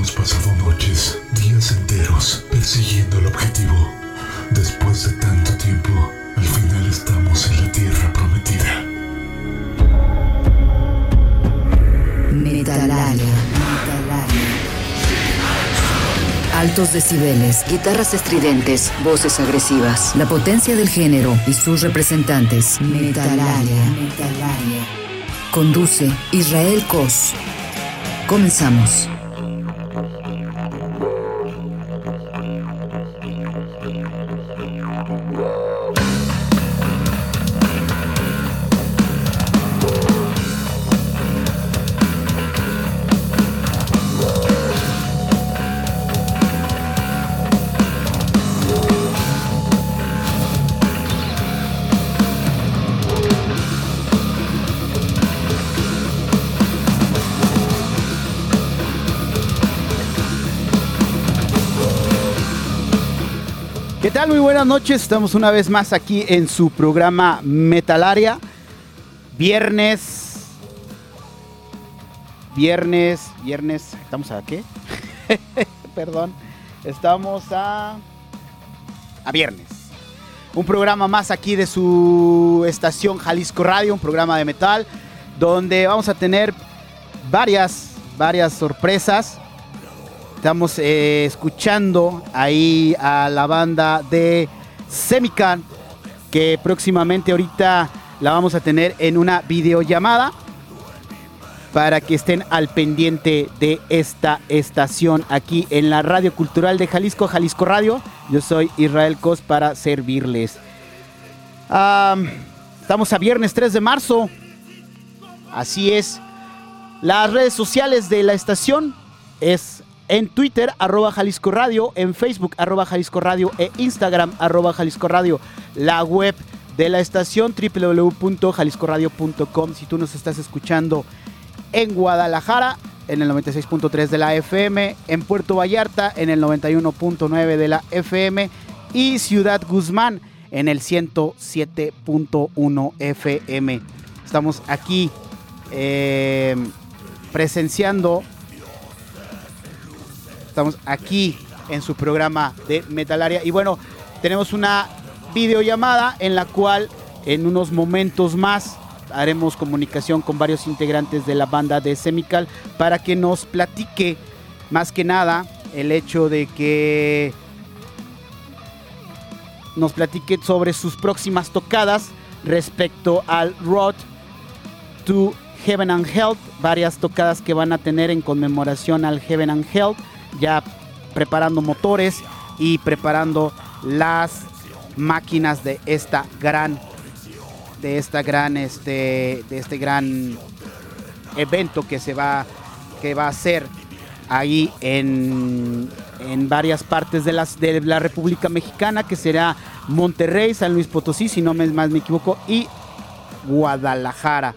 Hemos pasado noches, días enteros, persiguiendo el objetivo. Después de tanto tiempo, al final estamos en la tierra prometida. Metalaria. Altos decibeles, guitarras estridentes, voces agresivas, la potencia del género y sus representantes. Metalaria. Conduce Israel Cos. Comenzamos. Buenas noches. Estamos una vez más aquí en su programa Metalaria. Viernes. Viernes. Viernes. ¿Estamos a qué? Perdón. Estamos a. A viernes. Un programa más aquí de su estación Jalisco Radio, un programa de metal, donde vamos a tener varias, varias sorpresas. Estamos eh, escuchando ahí a la banda de Semican, que próximamente ahorita la vamos a tener en una videollamada para que estén al pendiente de esta estación aquí en la Radio Cultural de Jalisco, Jalisco Radio. Yo soy Israel Cos para servirles. Am, estamos a viernes 3 de marzo. Así es. Las redes sociales de la estación es en Twitter, arroba Jalisco Radio, en Facebook, arroba Jalisco Radio, e Instagram, arroba Jalisco Radio. La web de la estación, www.jaliscoradio.com. Si tú nos estás escuchando en Guadalajara, en el 96.3 de la FM, en Puerto Vallarta, en el 91.9 de la FM, y Ciudad Guzmán, en el 107.1 FM. Estamos aquí eh, presenciando Estamos aquí en su programa de Metalaria. Y bueno, tenemos una videollamada en la cual en unos momentos más haremos comunicación con varios integrantes de la banda de Semical para que nos platique más que nada el hecho de que nos platique sobre sus próximas tocadas respecto al Road to Heaven and Health, varias tocadas que van a tener en conmemoración al Heaven and Health ya preparando motores y preparando las máquinas de esta gran de esta gran este de este gran evento que se va que va a hacer ahí en, en varias partes de, las, de la República Mexicana, que será Monterrey, San Luis Potosí, si no me, más me equivoco, y Guadalajara.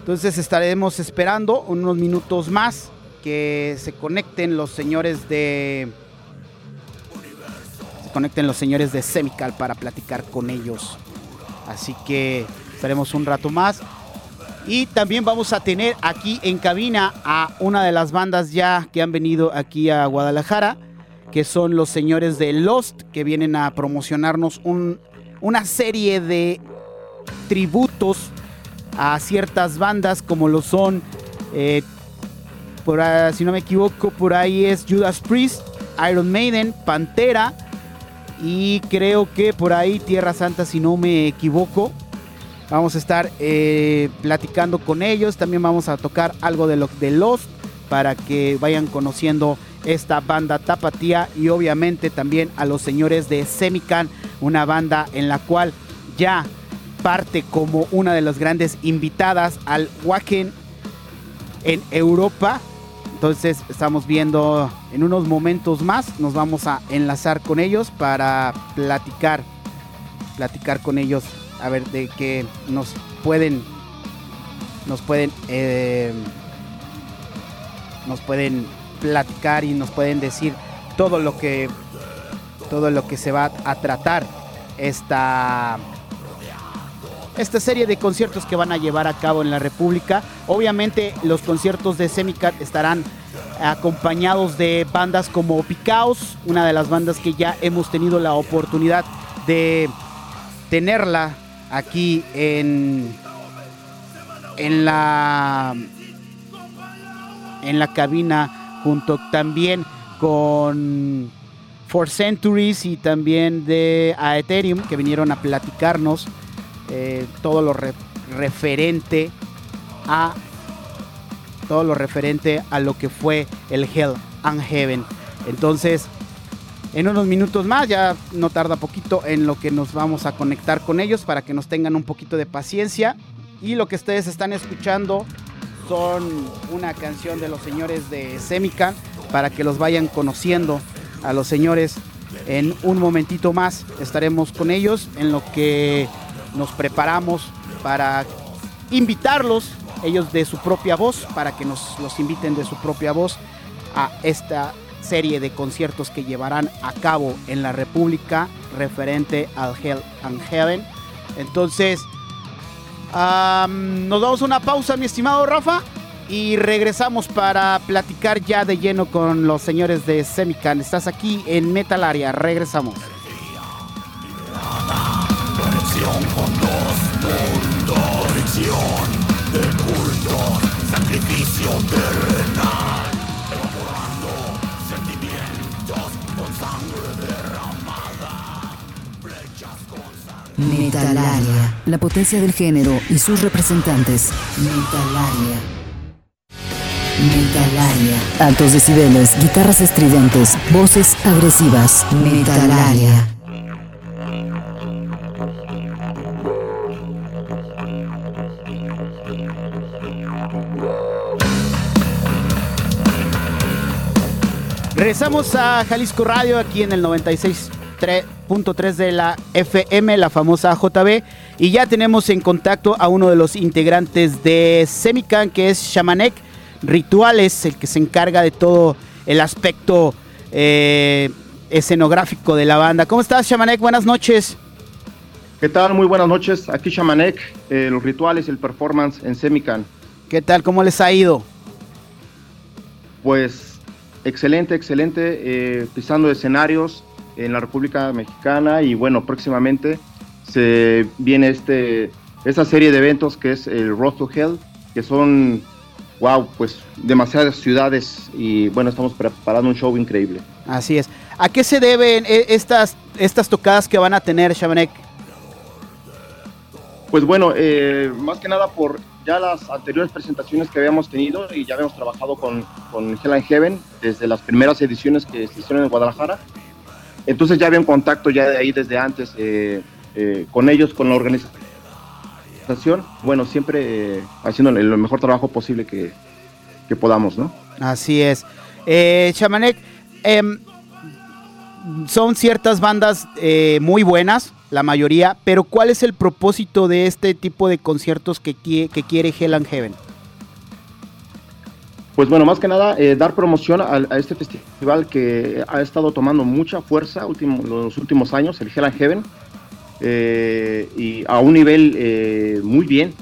Entonces estaremos esperando unos minutos más que se conecten los señores de se conecten los señores de Semical para platicar con ellos. Así que estaremos un rato más. Y también vamos a tener aquí en cabina a una de las bandas ya que han venido aquí a Guadalajara, que son los señores de Lost, que vienen a promocionarnos un- una serie de tributos a ciertas bandas como lo son eh, ahí, si no me equivoco, por ahí es Judas Priest, Iron Maiden, Pantera y creo que por ahí Tierra Santa, si no me equivoco. Vamos a estar eh, platicando con ellos. También vamos a tocar algo de, lo, de Lost para que vayan conociendo esta banda tapatía y obviamente también a los señores de Semican, una banda en la cual ya parte como una de las grandes invitadas al Wacken en Europa. Entonces estamos viendo en unos momentos más, nos vamos a enlazar con ellos para platicar, platicar con ellos, a ver de qué nos pueden, nos pueden, eh, nos pueden platicar y nos pueden decir todo lo que, todo lo que se va a tratar esta esta serie de conciertos que van a llevar a cabo en la República. Obviamente los conciertos de Semicat estarán acompañados de bandas como Picaos, una de las bandas que ya hemos tenido la oportunidad de tenerla aquí en, en la en la cabina junto también con For Centuries y también de a Ethereum que vinieron a platicarnos eh, todo lo referente a todo lo referente a lo que fue el Hell and Heaven. Entonces, en unos minutos más, ya no tarda poquito en lo que nos vamos a conectar con ellos para que nos tengan un poquito de paciencia. Y lo que ustedes están escuchando son una canción de los señores de Semican para que los vayan conociendo a los señores. En un momentito más estaremos con ellos en lo que nos preparamos para invitarlos ellos de su propia voz, para que nos los inviten de su propia voz a esta serie de conciertos que llevarán a cabo en la República referente al Hell and Heaven. Entonces, nos damos una pausa, mi estimado Rafa, y regresamos para platicar ya de lleno con los señores de Semican. Estás aquí en Metal Area, regresamos. Sacrificio terrenal, sentimientos con sangre derramada, Metalaria, la potencia del género y sus representantes. Metalaria. Metalaria. Altos decibeles, guitarras estridentes, voces agresivas. Metalaria. Regresamos a Jalisco Radio aquí en el 96.3 de la FM, la famosa JB. Y ya tenemos en contacto a uno de los integrantes de Semican, que es Shamanek Rituales, el que se encarga de todo el aspecto eh, escenográfico de la banda. ¿Cómo estás, Shamanek? Buenas noches. ¿Qué tal? Muy buenas noches. Aquí Shamanek, eh, los rituales, el performance en Semican. ¿Qué tal? ¿Cómo les ha ido? Pues excelente, excelente, eh, pisando escenarios en la República Mexicana y bueno, próximamente se viene este, esta serie de eventos que es el Road to Hell, que son, wow, pues demasiadas ciudades y bueno, estamos preparando un show increíble. Así es. ¿A qué se deben eh, estas, estas tocadas que van a tener, Shamanek? Pues bueno, eh, más que nada por ya las anteriores presentaciones que habíamos tenido y ya habíamos trabajado con, con Hell and Heaven desde las primeras ediciones que se hicieron en Guadalajara. Entonces ya había un contacto ya de ahí desde antes eh, eh, con ellos, con la organización. Bueno, siempre eh, haciendo el mejor trabajo posible que, que podamos, ¿no? Así es. Eh, Chamanek, em, son ciertas bandas muy buenas, la mayoría, pero ¿cuál es el propósito de este tipo de conciertos que, que quiere Hell and Heaven? Pues bueno, más que nada, eh, dar promoción a, este festival que ha estado tomando mucha fuerza último, los últimos años, el Hell and Heaven, eh, y a un nivel eh, muy bien,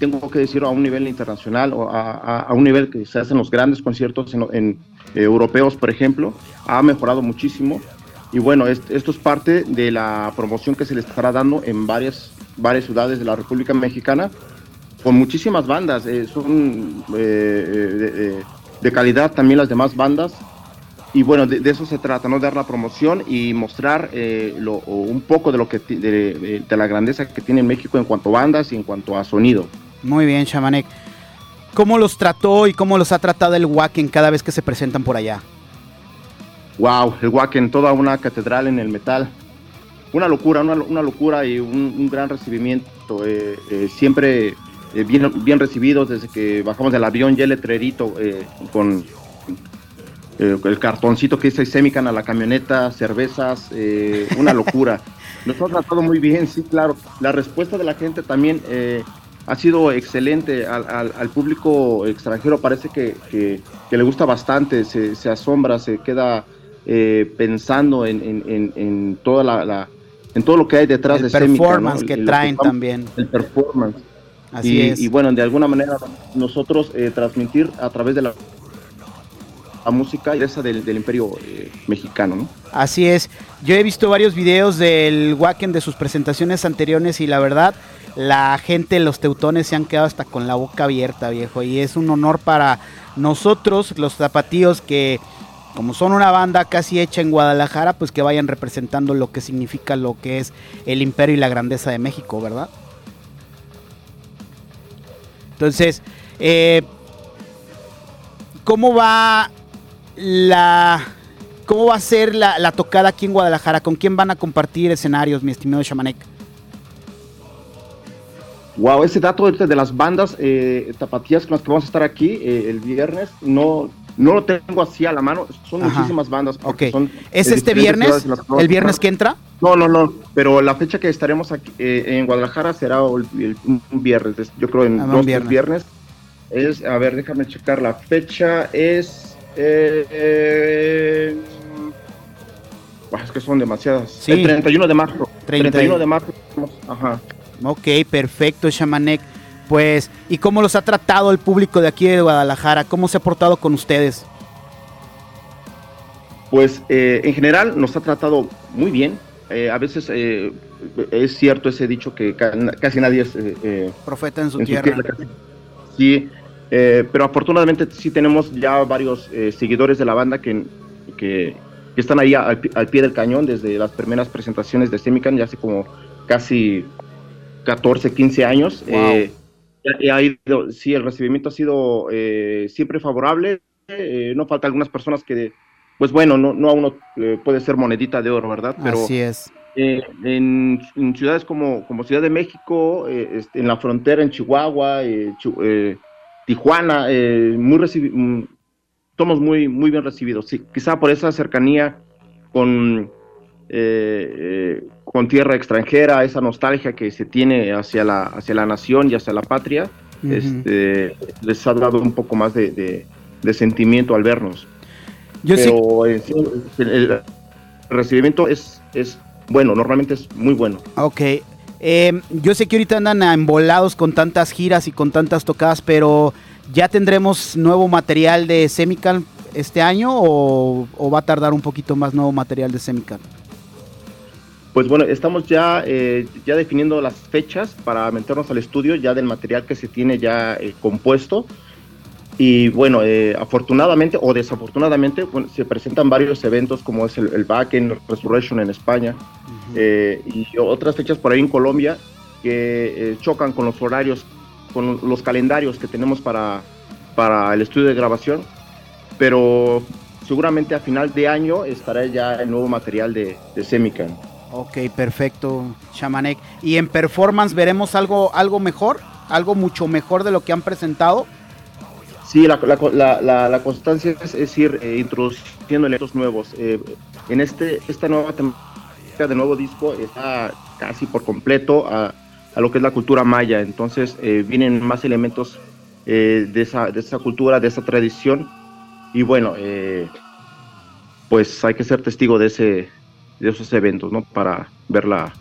tengo que decirlo, a un nivel internacional, o a, un nivel que se hacen los grandes conciertos en europeos, por ejemplo, ha mejorado muchísimo. Y bueno, esto es parte de la promoción que se le estará dando en varias, varias ciudades de la República Mexicana, con muchísimas bandas. Eh, son eh, eh, de, calidad también las demás bandas. Y bueno, de, eso se trata, ¿no? Dar la promoción y mostrar un poco de lo que de, la grandeza que tiene México en cuanto a bandas y en cuanto a sonido. Muy bien, Chamanek. ¿Cómo los trató y cómo los ha tratado el Wacken cada vez que se presentan por allá? Wow, el Wacken, toda una catedral en el metal. Una locura, una, locura y un, gran recibimiento. Eh, eh, siempre eh, bien, bien recibidos desde que bajamos del avión, ya el letrerito con el cartoncito que dice Semican a la camioneta, cervezas, una locura. Nos ha tratado muy bien, sí, claro. La respuesta de la gente también ha sido excelente. Al, público extranjero parece que, le gusta bastante, se, se asombra, se queda eh, pensando en, toda la, en todo lo que hay detrás el de performance que traen también. El performance. Así y, es. y bueno, de alguna manera nosotros eh, transmitir a través de la la música y esa del, del imperio eh, mexicano. ¿no? Así es. Yo he visto varios videos del Wacken de sus presentaciones anteriores y la verdad, la gente, los teutones se han quedado hasta con la boca abierta, viejo. Y es un honor para nosotros, los zapatíos, que como son una banda casi hecha en Guadalajara, pues que vayan representando lo que significa lo que es el imperio y la grandeza de México, ¿verdad? Entonces, eh, ¿cómo va la... ¿Cómo va a ser la, tocada aquí en Guadalajara? ¿Con quién van a compartir escenarios, mi estimado Shamanek? Wow, ese dato de las bandas eh, tapatías con las que vamos a estar aquí eh, el viernes, no, no lo tengo así a la mano. Son Ajá. muchísimas bandas. Okay. Son ¿Es este viernes? ¿El viernes que entra? No, no, no. Pero la fecha que estaremos aquí eh, en Guadalajara será el, el, un viernes. Yo creo en ah, dos viernes. viernes. Es, a ver, déjame checar la fecha. Es. Eh, es que son demasiadas. Sí. El 31 de marzo. 30. 31 de marzo. Ajá. Ok, perfecto, Shamanek. Pues, ¿y cómo los ha tratado el público de aquí de Guadalajara? ¿Cómo se ha portado con ustedes? Pues eh, en general nos ha tratado muy bien. Eh, a veces eh, es cierto ese dicho que casi nadie es eh, profeta en su, en tierra. su tierra. Sí, pero afortunadamente sí tenemos ya varios seguidores de la banda que, que, que están ahí al, al, pie del cañón desde las primeras presentaciones de Semican, ya hace como casi 14, 15 años. Wow. Ha ido, sí, el recibimiento ha sido eh, siempre favorable. Eh, no falta algunas personas que, pues bueno, no, no a uno eh, puede ser monedita de oro, ¿verdad? Pero, Así es. En, en, ciudades como, como Ciudad de México, este, en la frontera, en Chihuahua, Tijuana, muy recibi mm, somos muy, muy bien recibidos. Sí, quizá por esa cercanía con eh, con tierra extranjera, esa nostalgia que se tiene hacia la, hacia la nación y hacia la patria, uh -huh. este, les ha dado un poco más de, de, de sentimiento al vernos. Yo Pero sí. el, el, recibimiento es, es bueno, normalmente es muy bueno. Ok. Eh, yo sé que ahorita andan embolados con tantas giras y con tantas tocadas, pero ¿ya tendremos nuevo material de Semical este año o, o va a tardar un poquito más nuevo material de Semical? Pues bueno, estamos ya, eh, ya definiendo las fechas para meternos al estudio ya del material que se tiene ya eh, compuesto. Y bueno, eh, afortunadamente o desafortunadamente bueno, se presentan varios eventos como es el, el Back in Resurrection en España uh -huh. y otras fechas por ahí en Colombia que chocan con los horarios, con los calendarios que tenemos para, para el estudio de grabación. Pero seguramente a final de año estará ya el nuevo material de, de Semican. Ok, perfecto, Shamanek. ¿Y en performance veremos algo, algo mejor? ¿Algo mucho mejor de lo que han presentado? Sí, la, constancia es, ir eh, introduciendo elementos nuevos. Eh, en este, esta nueva temática de nuevo disco está casi por completo a, lo que es la cultura maya. Entonces eh, vienen más elementos eh, de, esa, de esa cultura, de esa tradición. Y bueno, pues hay que ser testigo de ese, de esos eventos, ¿no? Para ver la,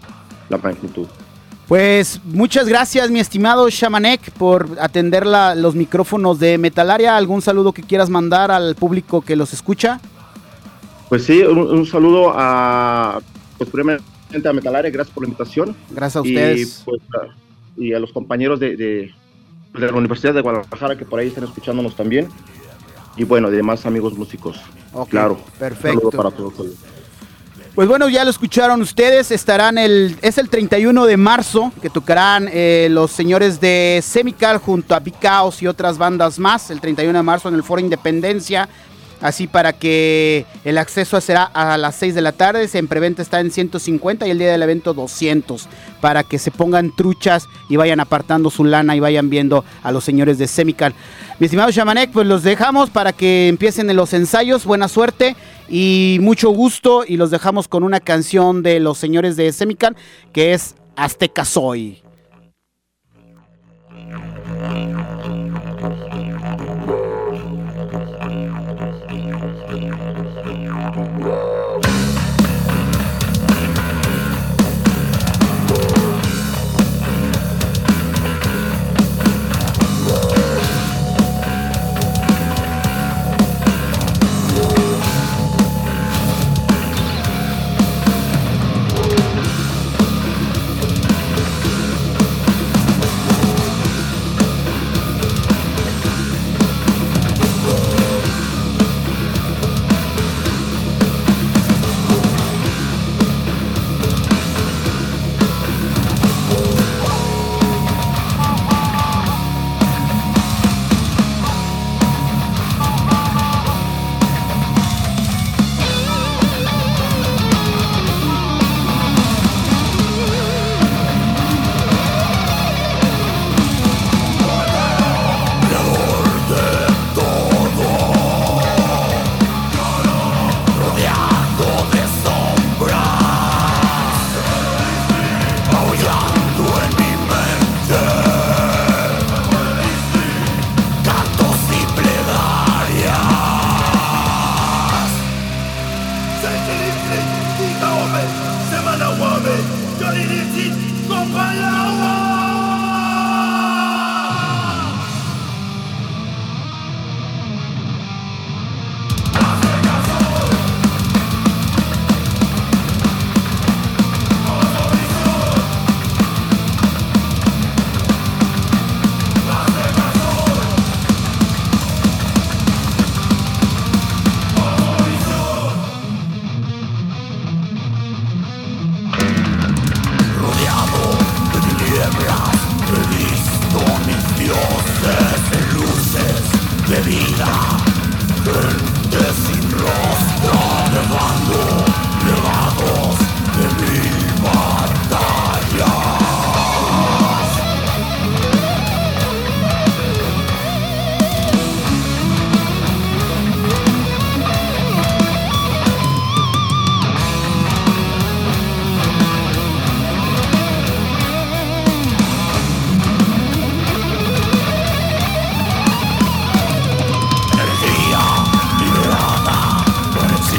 la magnitud. Pues muchas gracias, mi estimado Shamanek, por atender la, los micrófonos de Metalaria. ¿Algún saludo que quieras mandar al público que los escucha? Pues sí, un, un saludo a, pues primeramente a Metalaria, gracias por la invitación. Gracias a ustedes. Y, pues, a, y a los compañeros de, de, de, la Universidad de Guadalajara que por ahí están escuchándonos también. Y bueno, de demás amigos músicos. Okay, claro. Perfecto. Un saludo para todos. Pues bueno, ya lo escucharon ustedes, estarán el, es el 31 de marzo que tocarán eh, los señores de Semical junto a Bicaos y otras bandas más, el 31 de marzo en el Foro Independencia, así para que el acceso será a las 6 de la tarde, en preventa está en 150 y el día del evento 200, para que se pongan truchas y vayan apartando su lana y vayan viendo a los señores de Semical. Mi estimado Shamanek, pues los dejamos para que empiecen los ensayos, buena suerte y mucho gusto y los dejamos con una canción de los señores de Semican que es Azteca Soy.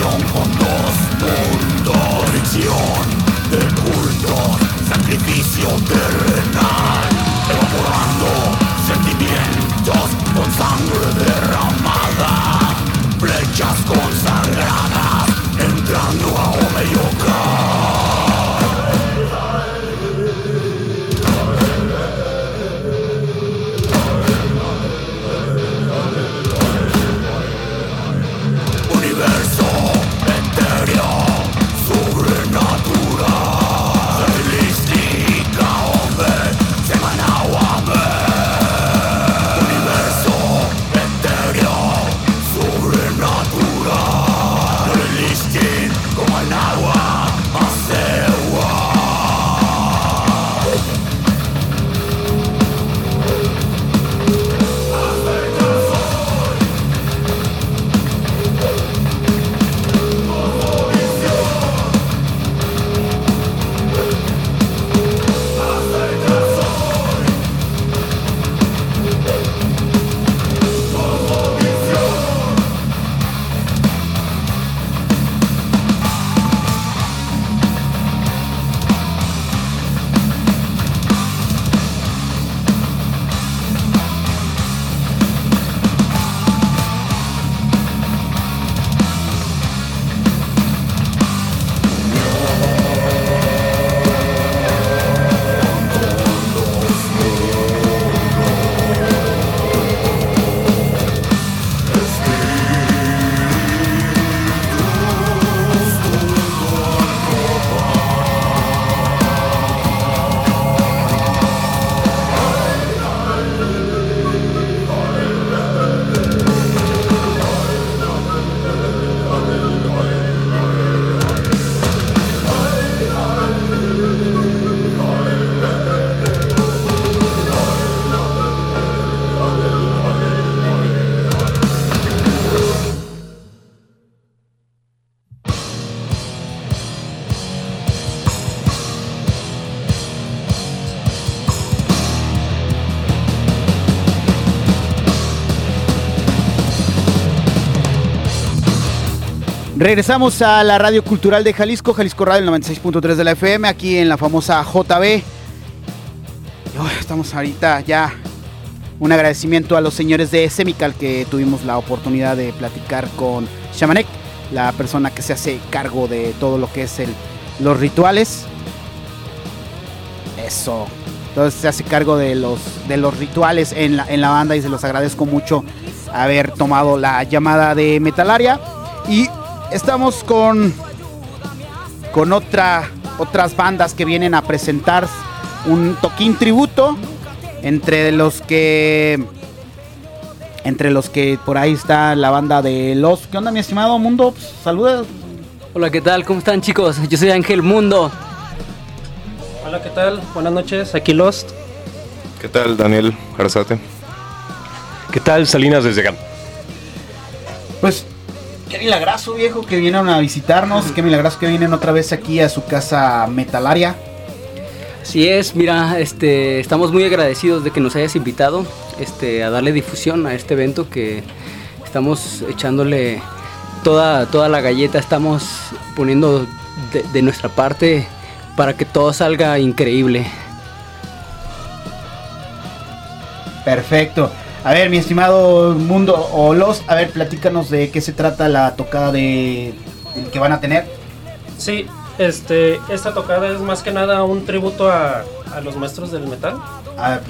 Con dos mundos Fricción de culto Sacrificio terrenal Evaporando sentimientos Con sangre derramada flechas con sangre Regresamos a la Radio Cultural de Jalisco, Jalisco Radio, el 96.3 de la FM, aquí en la famosa JB. estamos ahorita ya. Un agradecimiento a los señores de Semical que tuvimos la oportunidad de platicar con Shamanek, la persona que se hace cargo de todo lo que es el, los rituales. Eso. Entonces se hace cargo de los, de los rituales en la, en la banda y se los agradezco mucho haber tomado la llamada de Metalaria. Y estamos con, con otra, otras bandas que vienen a presentar un toquín tributo entre los que entre los que por ahí está la banda de Los. ¿Qué onda, mi estimado Mundo? Pues, saludos. Hola, ¿qué tal? ¿Cómo están, chicos? Yo soy Ángel Mundo. Hola, ¿qué tal? Buenas noches, aquí Lost. ¿Qué tal, Daniel Arzate? ¿Qué tal, Salinas desde GAM? Pues Qué milagroso, viejo, que vienen a visitarnos. Qué milagroso que vienen otra vez aquí a su casa metalaria. Así es, mira, este, estamos muy agradecidos de que nos hayas invitado este, a darle difusión a este evento que estamos echándole toda, toda la galleta, estamos poniendo de, de nuestra parte para que todo salga increíble. Perfecto. A ver, mi estimado Mundo o Los, a ver, platícanos de qué se trata la tocada de, que van a tener. Sí, este, esta tocada es más que nada un tributo a, los maestros del metal. A ver,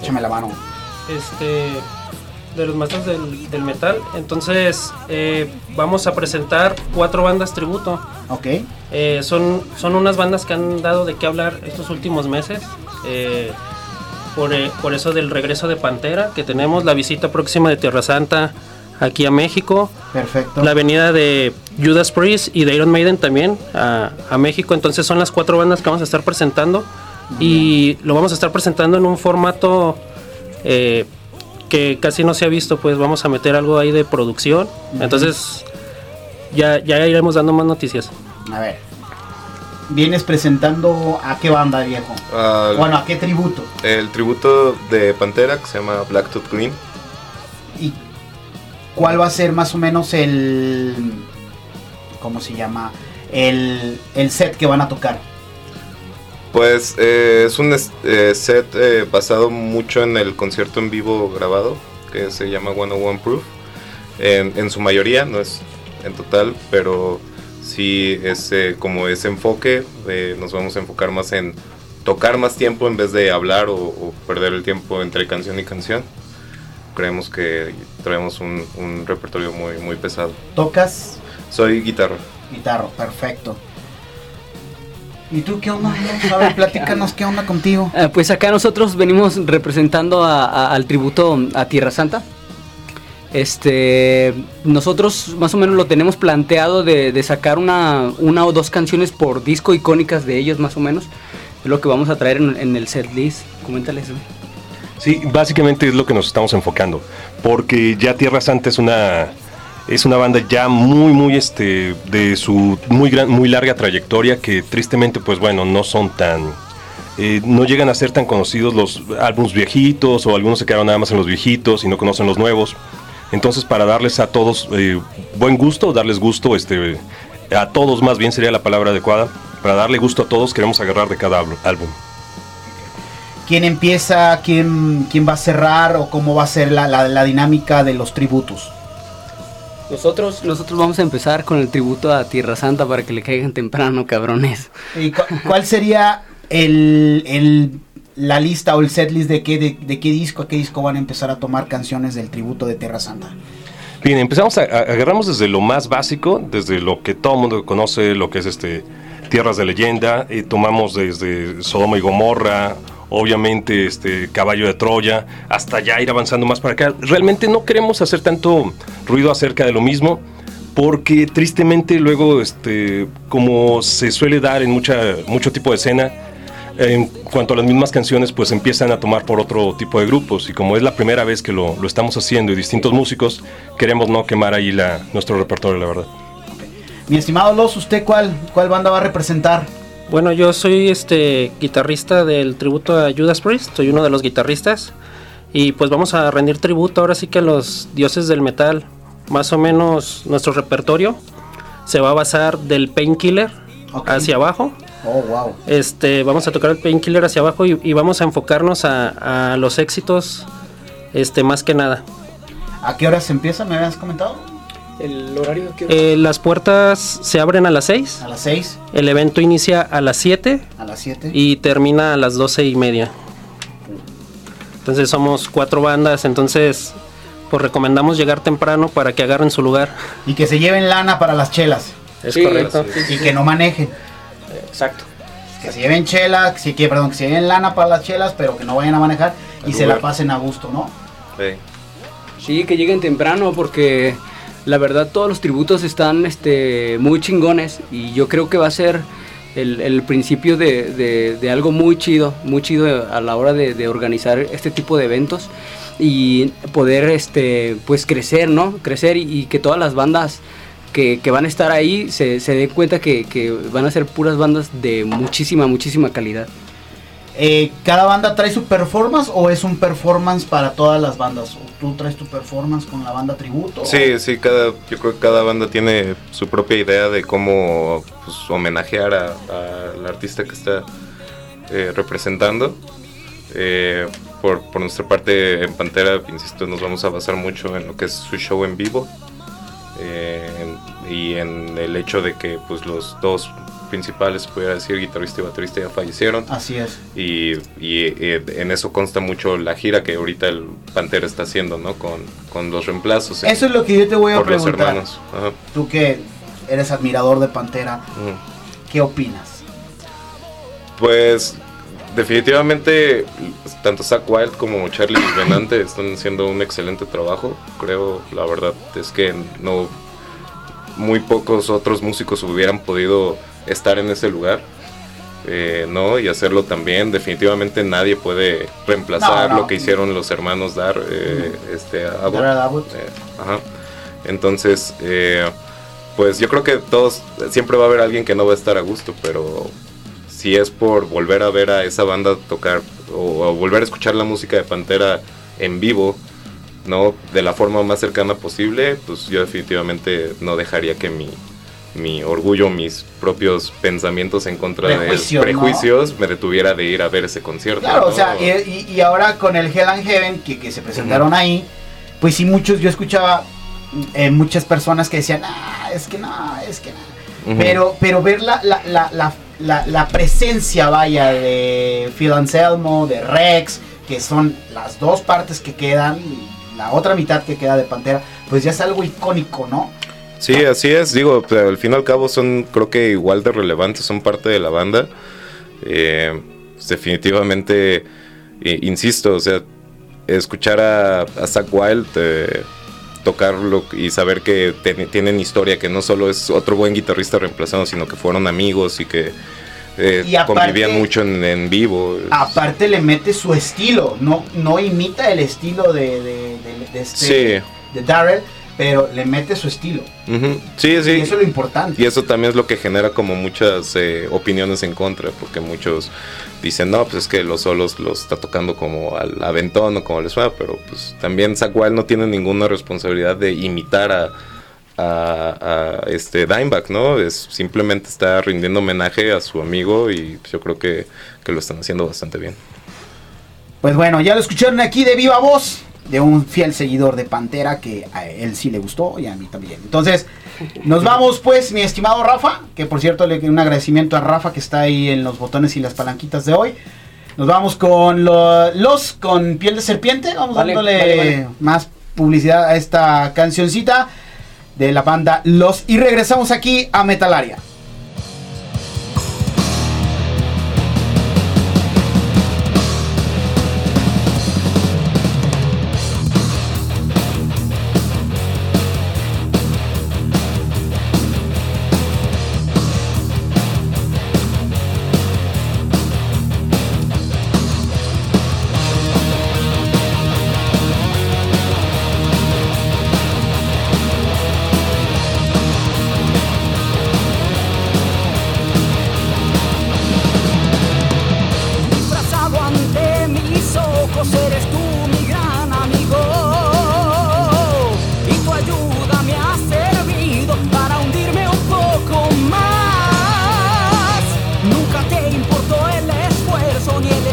échame la mano. Este, de los maestros del, metal. Entonces, eh, vamos a presentar cuatro bandas tributo. Ok. Eh, son, son unas bandas que han dado de qué hablar estos últimos meses. Eh, eh, por, eso del regreso de Pantera, que tenemos la visita próxima de Tierra Santa aquí a México. Perfecto. La venida de Judas Priest y de Iron Maiden también a, México. Entonces son las cuatro bandas que vamos a estar presentando. Y lo vamos a estar presentando en un formato eh, que casi no se ha visto. Pues vamos a meter algo ahí de producción. Entonces ya, ya iremos dando más noticias. A ver vienes presentando a qué banda, viejo? bueno, ¿a qué tributo? El tributo de Pantera que se llama Black Tooth Green. ¿Y cuál va a ser más o menos el. ¿Cómo se llama? El, set que van a tocar. Pues eh, es un eh, set eh, basado mucho en el concierto en vivo grabado que se llama 101 Proof. en, en su mayoría, no es en total, pero sí es eh, como ese enfoque, eh, nos vamos a enfocar más en tocar más tiempo en vez de hablar o, o perder el tiempo entre canción y canción. Creemos que traemos un, un repertorio muy, muy pesado. ¿Tocas Soy guitarra. guitarra? Perfecto. ¿Y tú qué onda? A ver, platícanos qué onda contigo. Ah, pues acá nosotros venimos representando a- a- al tributo a Tierra Santa. Este, nosotros más o menos lo tenemos planteado de, sacar una, una o dos canciones por disco icónicas de ellos más o menos. Es lo que vamos a traer en, en el set list. Coméntales. Sí, básicamente es lo que nos estamos enfocando, porque ya Tierra Santa es una es una banda ya muy muy este de su muy gran muy larga trayectoria que tristemente pues bueno no son tan eh, no llegan a ser tan conocidos los álbumes viejitos o algunos se quedaron nada más en los viejitos y no conocen los nuevos. Entonces para darles a todos eh, buen gusto, darles gusto, este, a todos más bien sería la palabra adecuada, para darle gusto a todos queremos agarrar de cada álbum-. ¿Quién empieza? ¿Quién, quién va a cerrar? ¿O cómo va a ser la, la- la dinámica de los tributos? Nosotros, nosotros vamos a empezar con el tributo a Tierra Santa para que le caigan temprano, cabrones. ¿Y cu- ¿Cuál sería el, el- la lista o el setlist de qué, de, qué disco a qué disco van a empezar a tomar canciones del tributo de Tierra Santa? Bien, empezamos a, a- agarramos desde lo más básico, desde lo que todo el mundo conoce, lo que es este Tierras de Leyenda, y tomamos desde Sodoma y Gomorra, obviamente este Caballo de Troya, hasta ya ir avanzando más para acá. Realmente no queremos hacer tanto ruido acerca de lo mismo, porque tristemente luego, este, como se suele dar en mucha, mucho tipo de escena, en cuanto a las mismas canciones, pues empiezan a tomar por otro tipo de grupos. Y como es la primera vez que lo, lo estamos haciendo y distintos músicos, queremos no quemar ahí la, nuestro repertorio, la verdad. Mi estimado Los, ¿usted cuál, cuál banda va a representar? Bueno, yo soy este guitarrista del tributo a Judas Priest, soy uno de los guitarristas y pues vamos a rendir tributo ahora sí que a los dioses del metal. Más o menos nuestro repertorio se va a basar del Painkiller hacia abajo. Oh, wow. Este, vamos a tocar el Painkiller hacia abajo y, y vamos a enfocarnos a, a los éxitos, este, más que nada. ¿A qué horas empieza? ¿Me habías comentado? El horario. Eh, las puertas se abren a las 6, A las 6, el evento inicia a las 7 a las 7. y termina a las 12 y media. Entonces somos cuatro bandas, entonces pues recomendamos llegar temprano para que agarren su lugar. Y que se lleven lana para las chelas. Es Sí, correcto. sí, Y que no manejen. Exacto. Que se lleven chela, que, que, perdón, que se lleven lana para las chelas, pero que no vayan a manejar y se la pasen a gusto, ¿no? Sí. Sí, que lleguen temprano porque la verdad todos los tributos están este, muy chingones y yo creo que va a ser el, el principio de, de- de algo muy chido, muy chido a la hora de, de organizar este tipo de eventos y poder este, pues crecer, ¿no? Crecer y, y que todas las bandas que, que van a estar ahí se, se den cuenta que, que van a ser puras bandas de muchísima, muchísima calidad. Eh, ¿Cada banda trae su performance o es un performance para todas las bandas? ¿O tú traes tu performance con la banda tributo? Sí, sí, cada, yo creo que cada banda tiene su propia idea de cómo pues, homenajear a- a- al artista que está eh, representando. Eh, por, por nuestra parte en Pantera, insisto, nos vamos a basar mucho en lo que es su show en vivo eh, y en el hecho de que pues los dos principales, pudiera decir, guitarrista y baterista ya fallecieron. Así es. Y, y, eh, en eso consta mucho la gira que ahorita el Pantera está haciendo, ¿no? Con, con los reemplazos. en- Eso es lo que yo te voy a por los preguntar. hermanos. Ajá. Tú que eres admirador de Pantera. ¿qué opinas? Pues definitivamente tanto Zach Wild como Charlie Benante están haciendo un excelente trabajo. Creo, la verdad es que no muy pocos otros músicos hubieran podido estar en ese lugar. eh, ¿no? Y hacerlo también, definitivamente nadie puede reemplazar No, no. lo que hicieron los hermanos Dar, eh, este, Abbott. Abbott. Eh, ajá. Entonces, eh, pues yo creo que todos, siempre va a haber alguien que no va a estar a gusto, pero si es por volver a ver a esa banda tocar o, o volver a escuchar la música de Pantera en vivo, ¿no? De la forma más cercana posible, pues yo definitivamente no dejaría que mi, mi orgullo, mis propios pensamientos en contra de ¿no? prejuicios me detuviera de ir a ver ese concierto. Claro, ¿no? o sea, y, y- ahora con el Hell and Heaven que, que se presentaron ahí, pues sí, muchos yo escuchaba eh, muchas personas que decían, ah, es que no, es que no. Pero, pero ver la, la, la, la, la- la presencia, vaya, de Phil Anselmo, de Rex, que son las dos partes que quedan, la otra mitad que queda de Pantera, pues ya es algo icónico, ¿no? Sí, así es. Digo, pero al fin y al cabo son, creo que igual de relevantes, son parte de la banda. Eh, pues, definitivamente, insisto, o sea, escuchar a, a Zack Wild eh, tocarlo y saber que ten- tienen historia, que no solo es otro buen guitarrista reemplazado, sino que fueron amigos y que eh, Y aparte- convivían mucho en, en vivo. Aparte le mete su estilo, no, no imita el estilo de, de, de- de este, Sí. Darrell, pero le mete su estilo. Sí, sí. Y eso es lo importante. Y eso también es lo que genera como muchas eh, opiniones en contra, porque muchos dicen, no, pues es que los solos los está tocando como al aventón o como les va, pero pues también Wild no tiene ninguna responsabilidad de imitar a, a, a, este Dimebag, ¿no? Es, simplemente está rindiendo homenaje a su amigo y pues, yo creo que, que lo están haciendo bastante bien. Pues bueno, ya lo escucharon aquí de viva voz de un fiel seguidor de Pantera que a él sí le gustó y a mí también. Entonces, nos vamos pues, mi estimado Rafa, que por cierto le un agradecimiento a Rafa que está ahí en los botones y las palanquitas de hoy. Nos vamos con lo- los con piel de serpiente, vamos Vale, dándole vale, vale. más publicidad a esta cancioncita de la banda Los y regresamos aquí a Metalaria.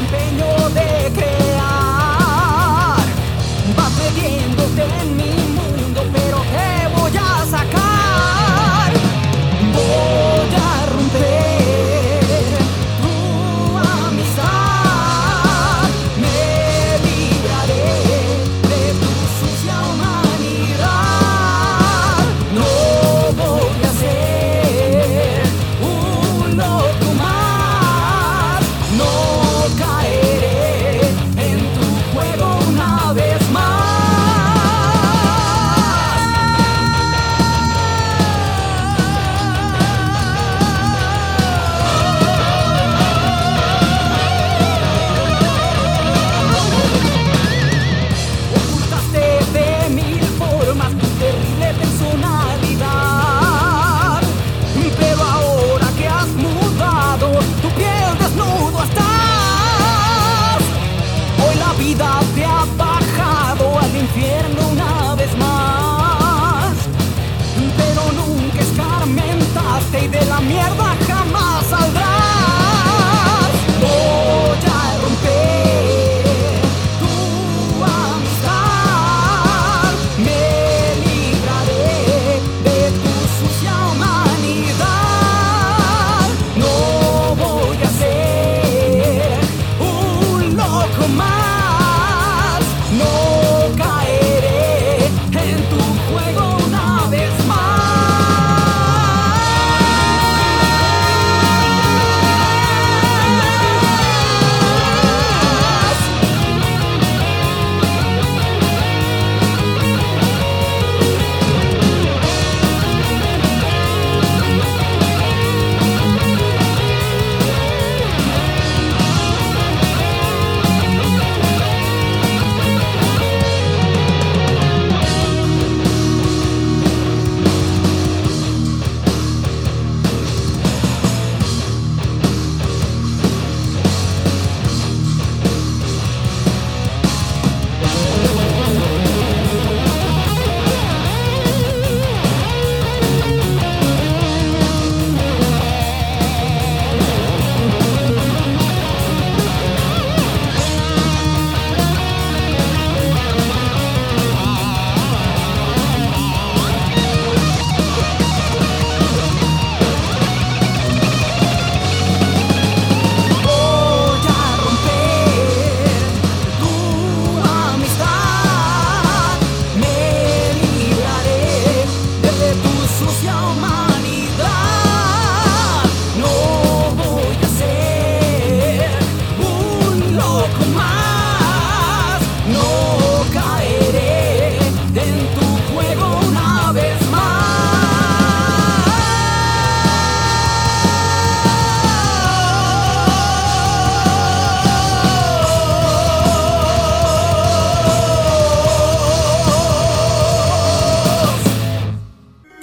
campaign.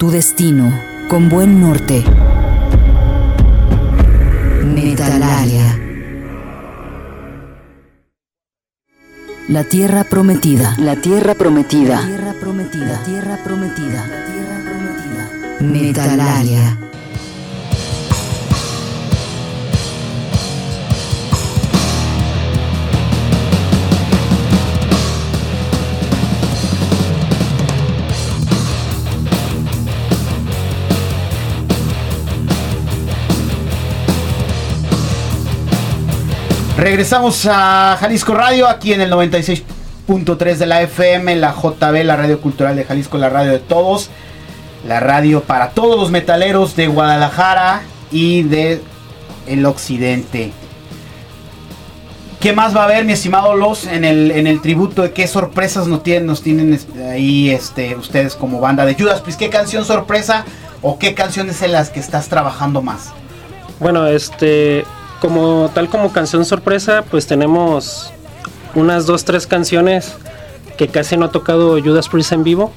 tu destino con buen norte. Metalaria. La tierra prometida. La tierra prometida. La tierra prometida. La tierra prometida. La tierra prometida. Metalalia. Regresamos a Jalisco Radio, aquí en el 96.3 de la FM, la JB, la Radio Cultural de Jalisco, la radio de todos, la radio para todos los metaleros de Guadalajara y de el occidente. ¿Qué más va a haber, mi estimado Los, en el, en el tributo? ¿De qué sorpresas nos tienen, nos tienen este, ahí este, ustedes como banda de Judas? Pues, ¿qué canción sorpresa o qué canciones en las que estás trabajando más? Bueno, este, como tal como canción sorpresa, pues tenemos unas dos, tres canciones que casi no ha tocado Judas Priest en vivo.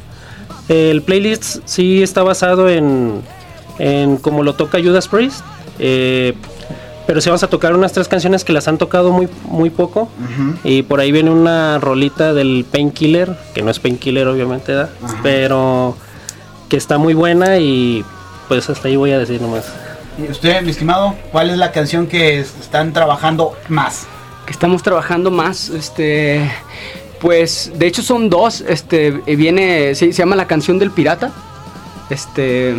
El playlist sí está basado en, en cómo lo toca Judas Priest. eh, pero sí vamos a tocar unas tres canciones que las han tocado muy, muy poco. Y por ahí viene una rolita del Painkiller, que no es Painkiller obviamente, ¿verdad? pero que está muy buena y pues hasta ahí voy a decir nomás. ¿Y usted, mi estimado, cuál es la canción que es- están trabajando más? que estamos trabajando más, este, pues, de hecho son dos, este, eh, viene, se, se llama La canción del pirata, este,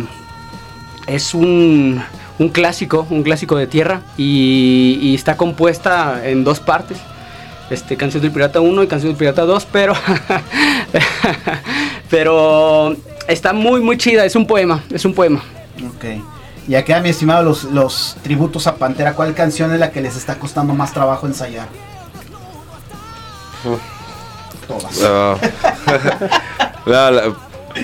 es un, un clásico, un clásico de tierra, y, y está compuesta en dos partes, este, Canción del Pirata 1 y Canción del Pirata 2, pero, pero está muy, muy chida, es un poema, es un poema. Ok. Y acá, mi estimado, los, los tributos a Pantera, ¿cuál canción es la que les está costando más trabajo ensayar? Todas. Ah,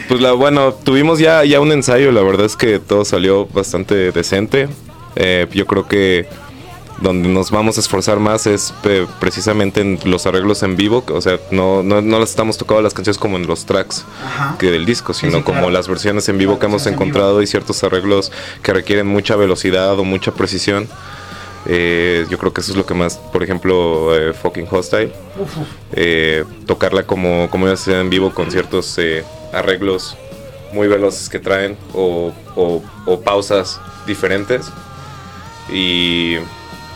pues la, bueno, tuvimos ya, ya un ensayo, la verdad es que todo salió bastante decente. Eh, yo creo que donde nos vamos a esforzar más es eh, precisamente en los arreglos en vivo, o sea, no, no, no las estamos tocando las canciones como en los tracks Ajá. que del disco, sino sí, como claro. las versiones en vivo Las que hemos versiones en encontrado y ciertos arreglos que requieren mucha velocidad o mucha precisión. Eh, yo creo que eso es lo que más, por ejemplo, eh, Fucking Hostile eh, tocarla como, como ya sea en vivo con ciertos eh, arreglos muy veloces que traen o, o- o pausas diferentes. Y,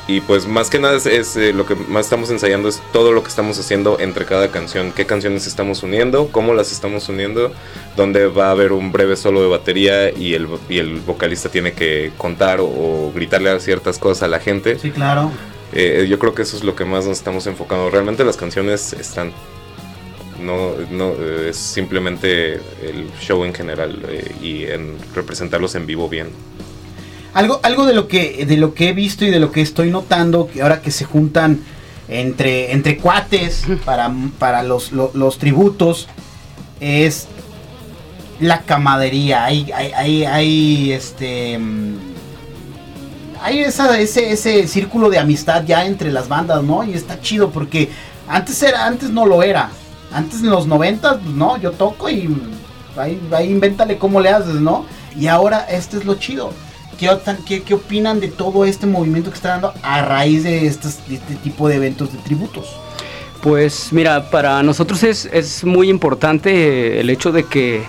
y pues más que nada es, es, eh, lo que más estamos ensayando es todo lo que estamos haciendo entre cada canción, qué canciones estamos uniendo, cómo las estamos uniendo, donde va a haber un breve solo de batería y el, y el vocalista tiene que contar o, o gritarle a ciertas cosas a la gente. Sí, claro. Eh, yo creo que eso es lo que más nos estamos enfocando. Realmente las canciones están. No, no eh, es simplemente el show en general eh, y en representarlos en vivo bien. Algo, algo de lo que de lo que he visto y de lo que estoy notando que ahora que se juntan entre, entre cuates para, para los, lo- los tributos es la camadería. Hay, hay, hay, hay, este mm, hay esa, ese, ese círculo de amistad ya entre las bandas, ¿no? Y está chido porque antes era, antes no lo era. Antes en los 90, pues no, yo toco y ahí, ahí invéntale cómo le haces, ¿no? Y ahora este es lo chido. ¿Qué, opinan de todo este movimiento que está dando a raíz de, estos, de este tipo de eventos de tributos? Pues mira, para nosotros es, muy importante el hecho de que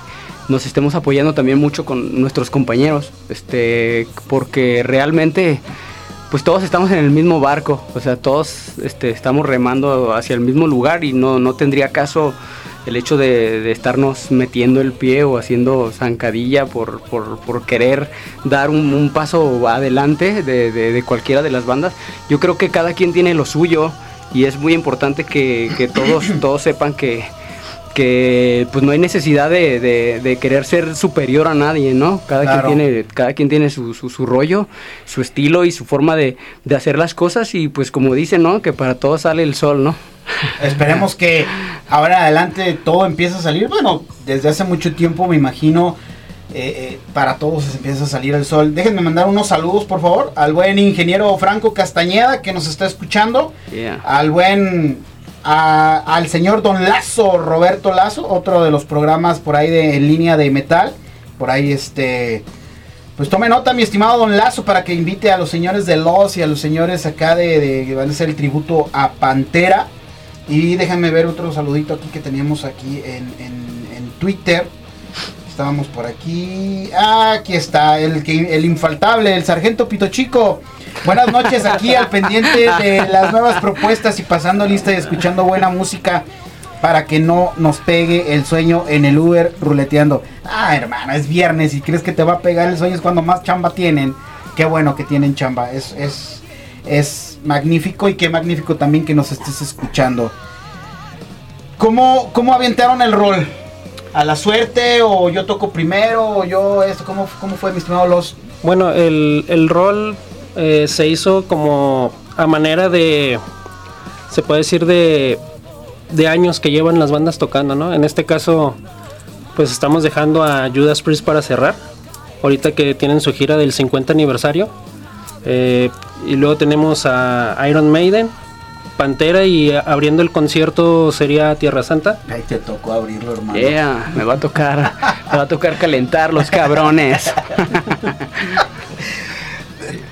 nos estemos apoyando también mucho con nuestros compañeros, este, porque realmente pues todos estamos en el mismo barco, o sea, todos este, estamos remando hacia el mismo lugar y no, no tendría caso el hecho de, de estarnos metiendo el pie o haciendo zancadilla por, por, por querer dar un, un paso adelante de, de- de cualquiera de las bandas. Yo creo que cada quien tiene lo suyo y es muy importante que, que todos, todos sepan que, que pues no hay necesidad de, de- de querer ser superior a nadie, ¿no? Cada Claro. quien tiene, cada quien tiene su, su, su rollo, su estilo y su forma de, de hacer las cosas y pues como dicen, ¿no? Que para todos sale el sol, ¿no? Esperemos que ahora en adelante todo empiece a salir. Bueno, desde hace mucho tiempo me imagino eh, eh, para todos empieza a salir el sol. Déjenme mandar unos saludos, por favor, al buen ingeniero Franco Castañeda que nos está escuchando. Yeah. al buen a- al señor Don Lazo, Roberto Lazo, otro de los programas por ahí de en línea de metal, por ahí este... Pues tome nota, mi estimado Don Lazo, para que invite a los señores de Los y a los señores acá de, de que van a hacer el tributo a Pantera. Y déjenme ver otro saludito aquí que teníamos aquí en, en- Twitter. Estábamos por aquí. Ah, aquí está, el, el infaltable, el sargento Pito Chico. Buenas noches aquí al pendiente de las nuevas propuestas y pasando lista y escuchando buena música para que no nos pegue el sueño en el Uber ruleteando. Ah, hermana, es viernes y crees que te va a pegar el sueño es cuando más chamba tienen. Qué bueno que tienen chamba. Es, es magnífico y qué magnífico también que nos estés escuchando. ¿Cómo, cómo aventaron el rol? ¿A la suerte o yo toco primero o yo esto? ¿Cómo, cómo fue, mi estimado Los? Bueno, el, el rol eh, se hizo como a manera de, se puede decir, de, de años que llevan las bandas tocando, ¿no? En este caso, pues estamos dejando a Judas Priest para cerrar, ahorita que tienen su gira del 50 aniversario. Eh, y luego tenemos a Iron Maiden, Pantera y abriendo el concierto sería Tierra Santa. Ahí te tocó abrirlo, hermano. Yeah, me va a tocar, me va a tocar calentar los cabrones.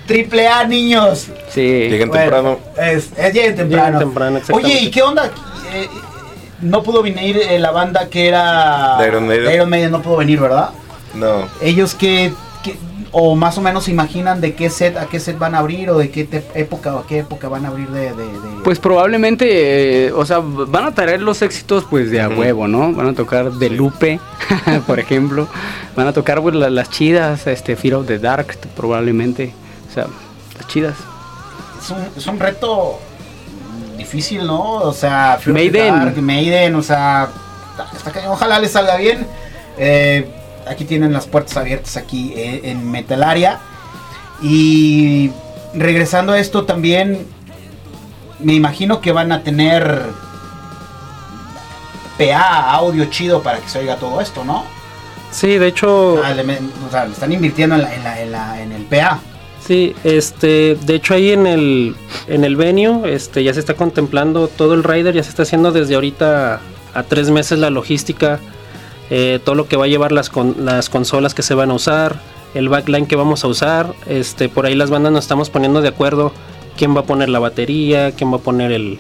Triple A, niños. Sí. Lleguen Bueno, temprano. Es, es lleguen temprano. Lleguen temprano. Oye, ¿y qué onda? Eh, no pudo venir eh, la banda que era... De Iron Maiden. de Iron Maiden no pudo venir, ¿verdad? No. Ellos que... o más o menos se imaginan de qué set, a qué set van a abrir o de qué te- época o a qué época van a abrir de... de- de- Pues probablemente, eh, o sea, van a traer los éxitos pues de a huevo, ¿no? Van a tocar de Lupe, por ejemplo. Van a tocar pues, la- las chidas, este Fear of the Dark probablemente. O sea, las chidas. es, un, es un reto difícil, ¿no? O sea, Fear of the. Dark, Maiden, o sea, está- está cañón. ojalá les salga bien. Eh, aquí tienen las puertas abiertas aquí eh, en Metalaria. Y regresando a esto también, me imagino que van a tener PA, audio chido para que se oiga todo esto, ¿no? Sí, de hecho... Ah, le, o sea, le están invirtiendo en, la- en la- en la- en el PA. Sí, este, de hecho ahí en el, en el venue, este, ya se está contemplando todo el rider, ya se está haciendo desde ahorita a tres meses la logística, eh, todo lo que va a llevar las, con- las consolas que se van a usar, el backline que vamos a usar, este, por ahí las bandas nos estamos poniendo de acuerdo quién va a poner la batería, quién va a poner el,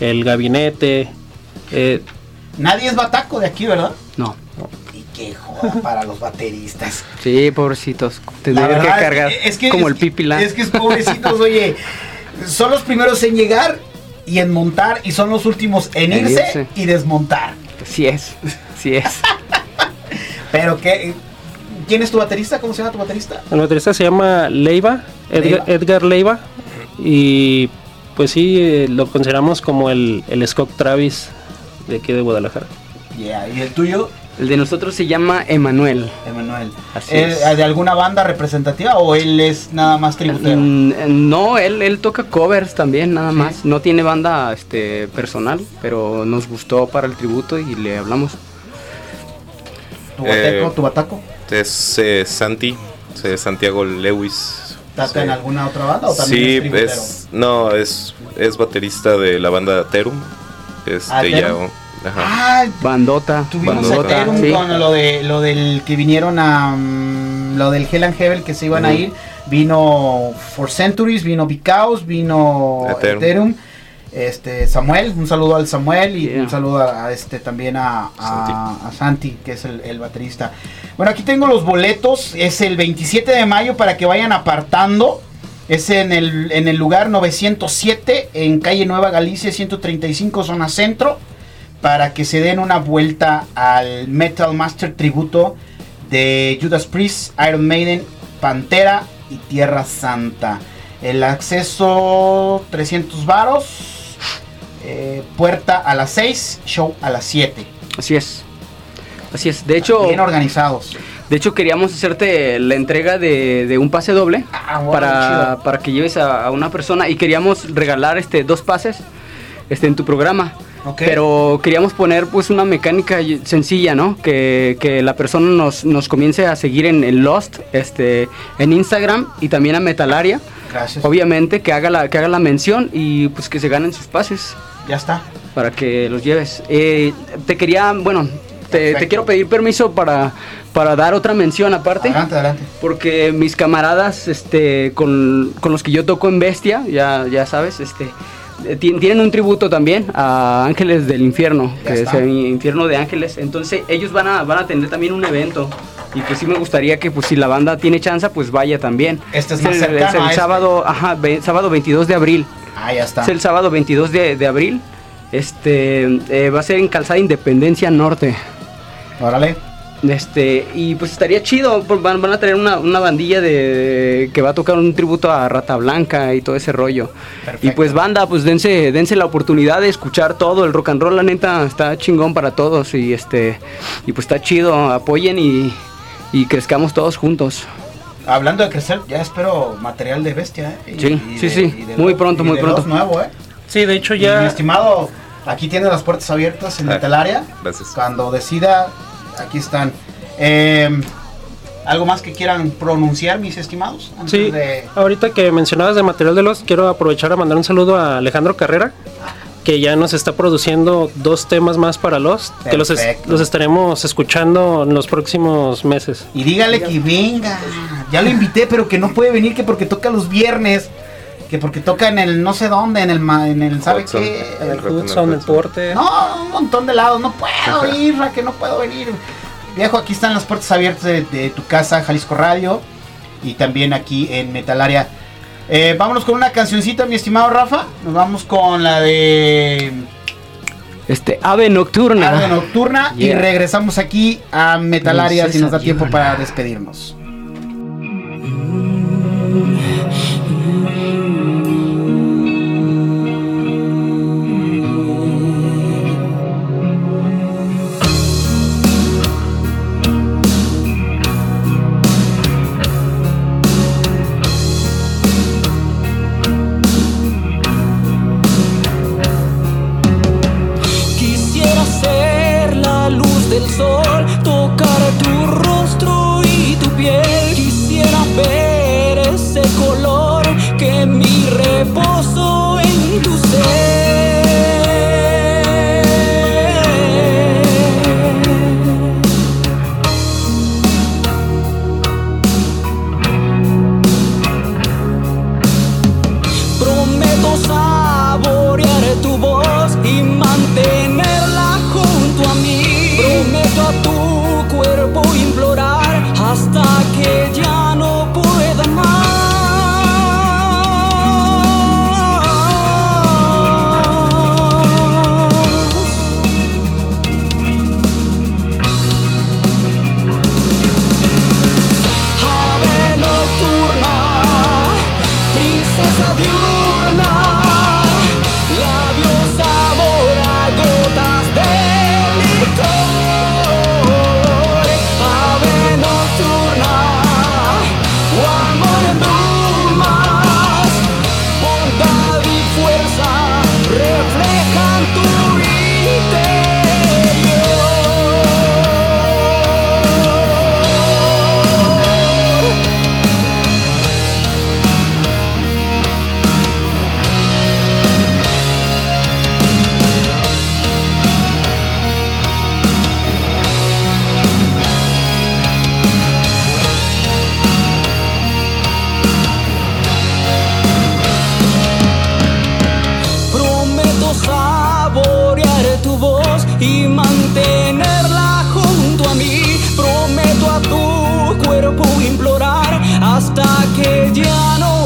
el gabinete, eh, Nadie es bataco de aquí, ¿verdad? No. Y qué joda para los bateristas. Sí, pobrecitos. Tendrían que cargar es que- como es el pipila. Es que es pobrecitos, oye. Son los primeros en llegar y en montar y son los últimos en En irse, irse. y desmontar. Sí es, sí es. Pero que ¿quién es tu baterista? ¿Cómo se llama tu baterista? el baterista se llama Leiva, Edgar Leiva. Edgar Leiva, y pues sí, eh, lo consideramos como el, el Scott Travis de aquí de Guadalajara. Yeah, ¿y el tuyo? El de nosotros se llama Emanuel. Emanuel. Así ¿Él, es. ¿De alguna banda representativa o él es nada más tributero? Mm, No, él, él toca covers también, nada más. No tiene banda este, personal, pero nos gustó para el tributo y le hablamos. ¿Tu bateco? Eh, ¿Tu bataco? Es eh, Santi, es Santiago Lewis. ¿Estás en alguna otra banda o también Sí, es es, no, es, es baterista de la banda Terum. Este, Ah, ya, Terum. Ajá. Ah, Bandota. Tuvimos Bandota, a Terum sí. con lo de lo del que vinieron a mm, lo del Hell and Heaven que se iban a ir. Vino For Centuries, vino Vicaos, vino Ethereum. Ethereum. Este Samuel, un saludo al Samuel y Yeah. un saludo a, a este también a, a- a Santi, que es el, el baterista. Bueno, aquí tengo los boletos. Es el 27 de mayo para que vayan apartando. Es en el, en el lugar 907 en calle Nueva Galicia 135 zona centro para que se den una vuelta al Metal Master tributo de Judas Priest, Iron Maiden, Pantera y Tierra Santa. El acceso 300 varos, eh, puerta a las 6, show a las 7. Así es. Así es. De hecho, Bien organizados. de hecho queríamos hacerte la entrega de, de un pase doble Ah, para que lleves a, a una persona y queríamos regalar este dos pases este en tu programa. Pero queríamos poner pues una mecánica sencilla, ¿no? Que, que la persona nos, nos comience a seguir en, en Lost, este, en Instagram y también a Metalaria. Gracias. Obviamente que haga la, que haga la mención y pues que se ganen sus pases Ya está. para que los lleves. Eh, te quería, bueno, te quiero pedir permiso para, para dar otra mención aparte. Adelante, adelante. Porque mis camaradas, este, con, con los que yo toco en Bestia, ya, ya sabes, este, tienen un tributo también a Ángeles del Infierno, Ya que es el Infierno de Ángeles. Entonces ellos van a, van a tener también un evento. Y pues sí me gustaría que pues si la banda tiene chance, pues vaya también. Este es más el, cercano es el a este. sábado, ajá, ve- sábado 22 de abril. Ah, ya está. Es el sábado 22 de, de abril. Este eh, va a ser en Calzada Independencia Norte. Órale. Este, y pues estaría chido, pues, van, van a traer una, una bandilla de que va a tocar un tributo a Rata Blanca y todo ese rollo. Perfecto. Y pues banda, pues dense, dense la oportunidad de escuchar todo, el rock and roll la neta está chingón para todos y este y pues está chido, apoyen y, y crezcamos todos juntos. Hablando de crecer, ya espero material de bestia, ¿eh? Y- Sí, y sí, de- sí. y de Muy pronto, y muy de pronto. nuevo, ¿eh? Sí, de hecho Y mi ya estimado, aquí tiene las puertas abiertas en Ah, Metalaria. gracias. Cuando decida, aquí están. Eh, ¿Algo más que quieran pronunciar, mis estimados? Antes Sí, de- ahorita que mencionabas de material de los, quiero aprovechar a mandar un saludo a Alejandro Carrera, que ya nos está produciendo dos temas más para los, que los, es- los estaremos escuchando en los próximos meses. Y dígale que venga. Ya lo invité, pero que no puede venir que porque toca los viernes. Que porque toca en el no sé dónde, en el, ma- en el ¿sabe Hudson. qué? En el en Hudson, el Hudson. Porte. No, un montón de lados. No puedo ir, Ra, que no puedo venir. Viejo, aquí están las puertas abiertas de, de tu casa, Jalisco Radio. Y también aquí en Metalaria. Eh, vámonos con una cancioncita, mi estimado Rafa. Nos vamos con la de Este Ave Nocturna. Ave Nocturna. Y regresamos aquí a Metalaria si nos da tiempo para despedirnos. Mi reposo Saborear tu voz y mantenerla junto a mí. Prometo a tu cuerpo implorar hasta que ya no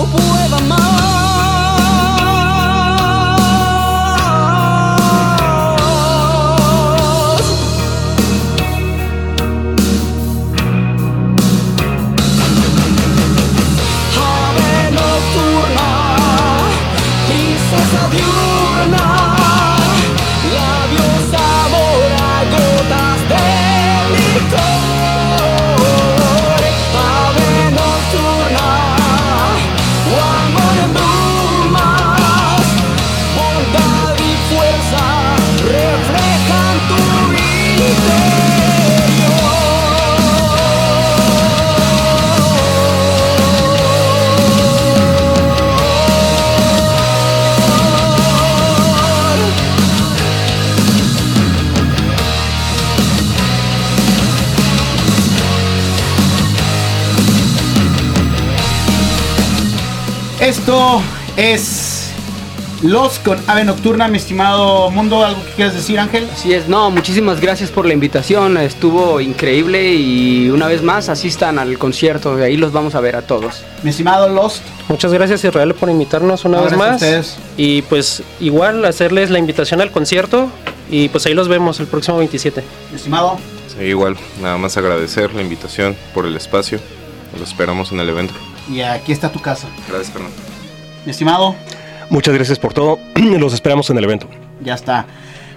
Esto es Los con Ave Nocturna, mi estimado Mundo. ¿Algo que quieras decir, Ángel? Así es, no, muchísimas gracias por la invitación, estuvo increíble y una vez más asistan al concierto, de ahí los vamos a ver a todos. Mi estimado Lost. Muchas gracias Israel por invitarnos una No, vez gracias a más. ustedes. Y pues igual hacerles la invitación al concierto y pues ahí los vemos el próximo 27. Mi estimado. Sí, igual, nada más agradecer la invitación por el espacio. Los esperamos en el evento. Y aquí está tu casa. Gracias, carnal. Mi estimado. Muchas gracias por todo. Los esperamos en el evento. Ya está.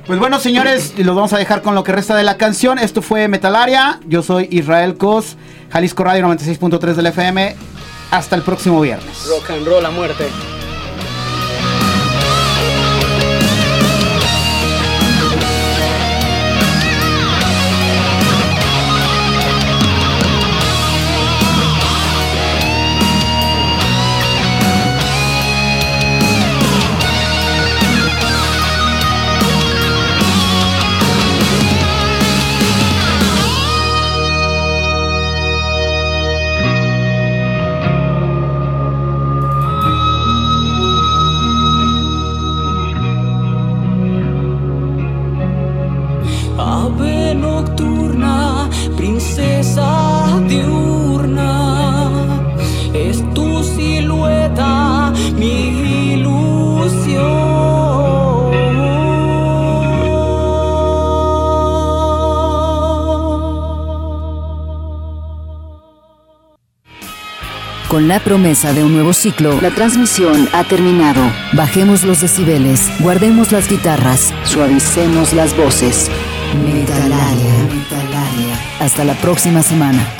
Pues bueno, señores, los vamos a dejar con lo que resta de la canción. Esto fue Metalaria. Yo soy Israel Cos, Jalisco Radio 96.3 del FM. Hasta el próximo viernes. Rock and roll a muerte. La promesa de un nuevo ciclo, la transmisión ha terminado. Bajemos los decibeles, guardemos las guitarras, suavicemos las voces. Metalaria. Hasta la próxima semana.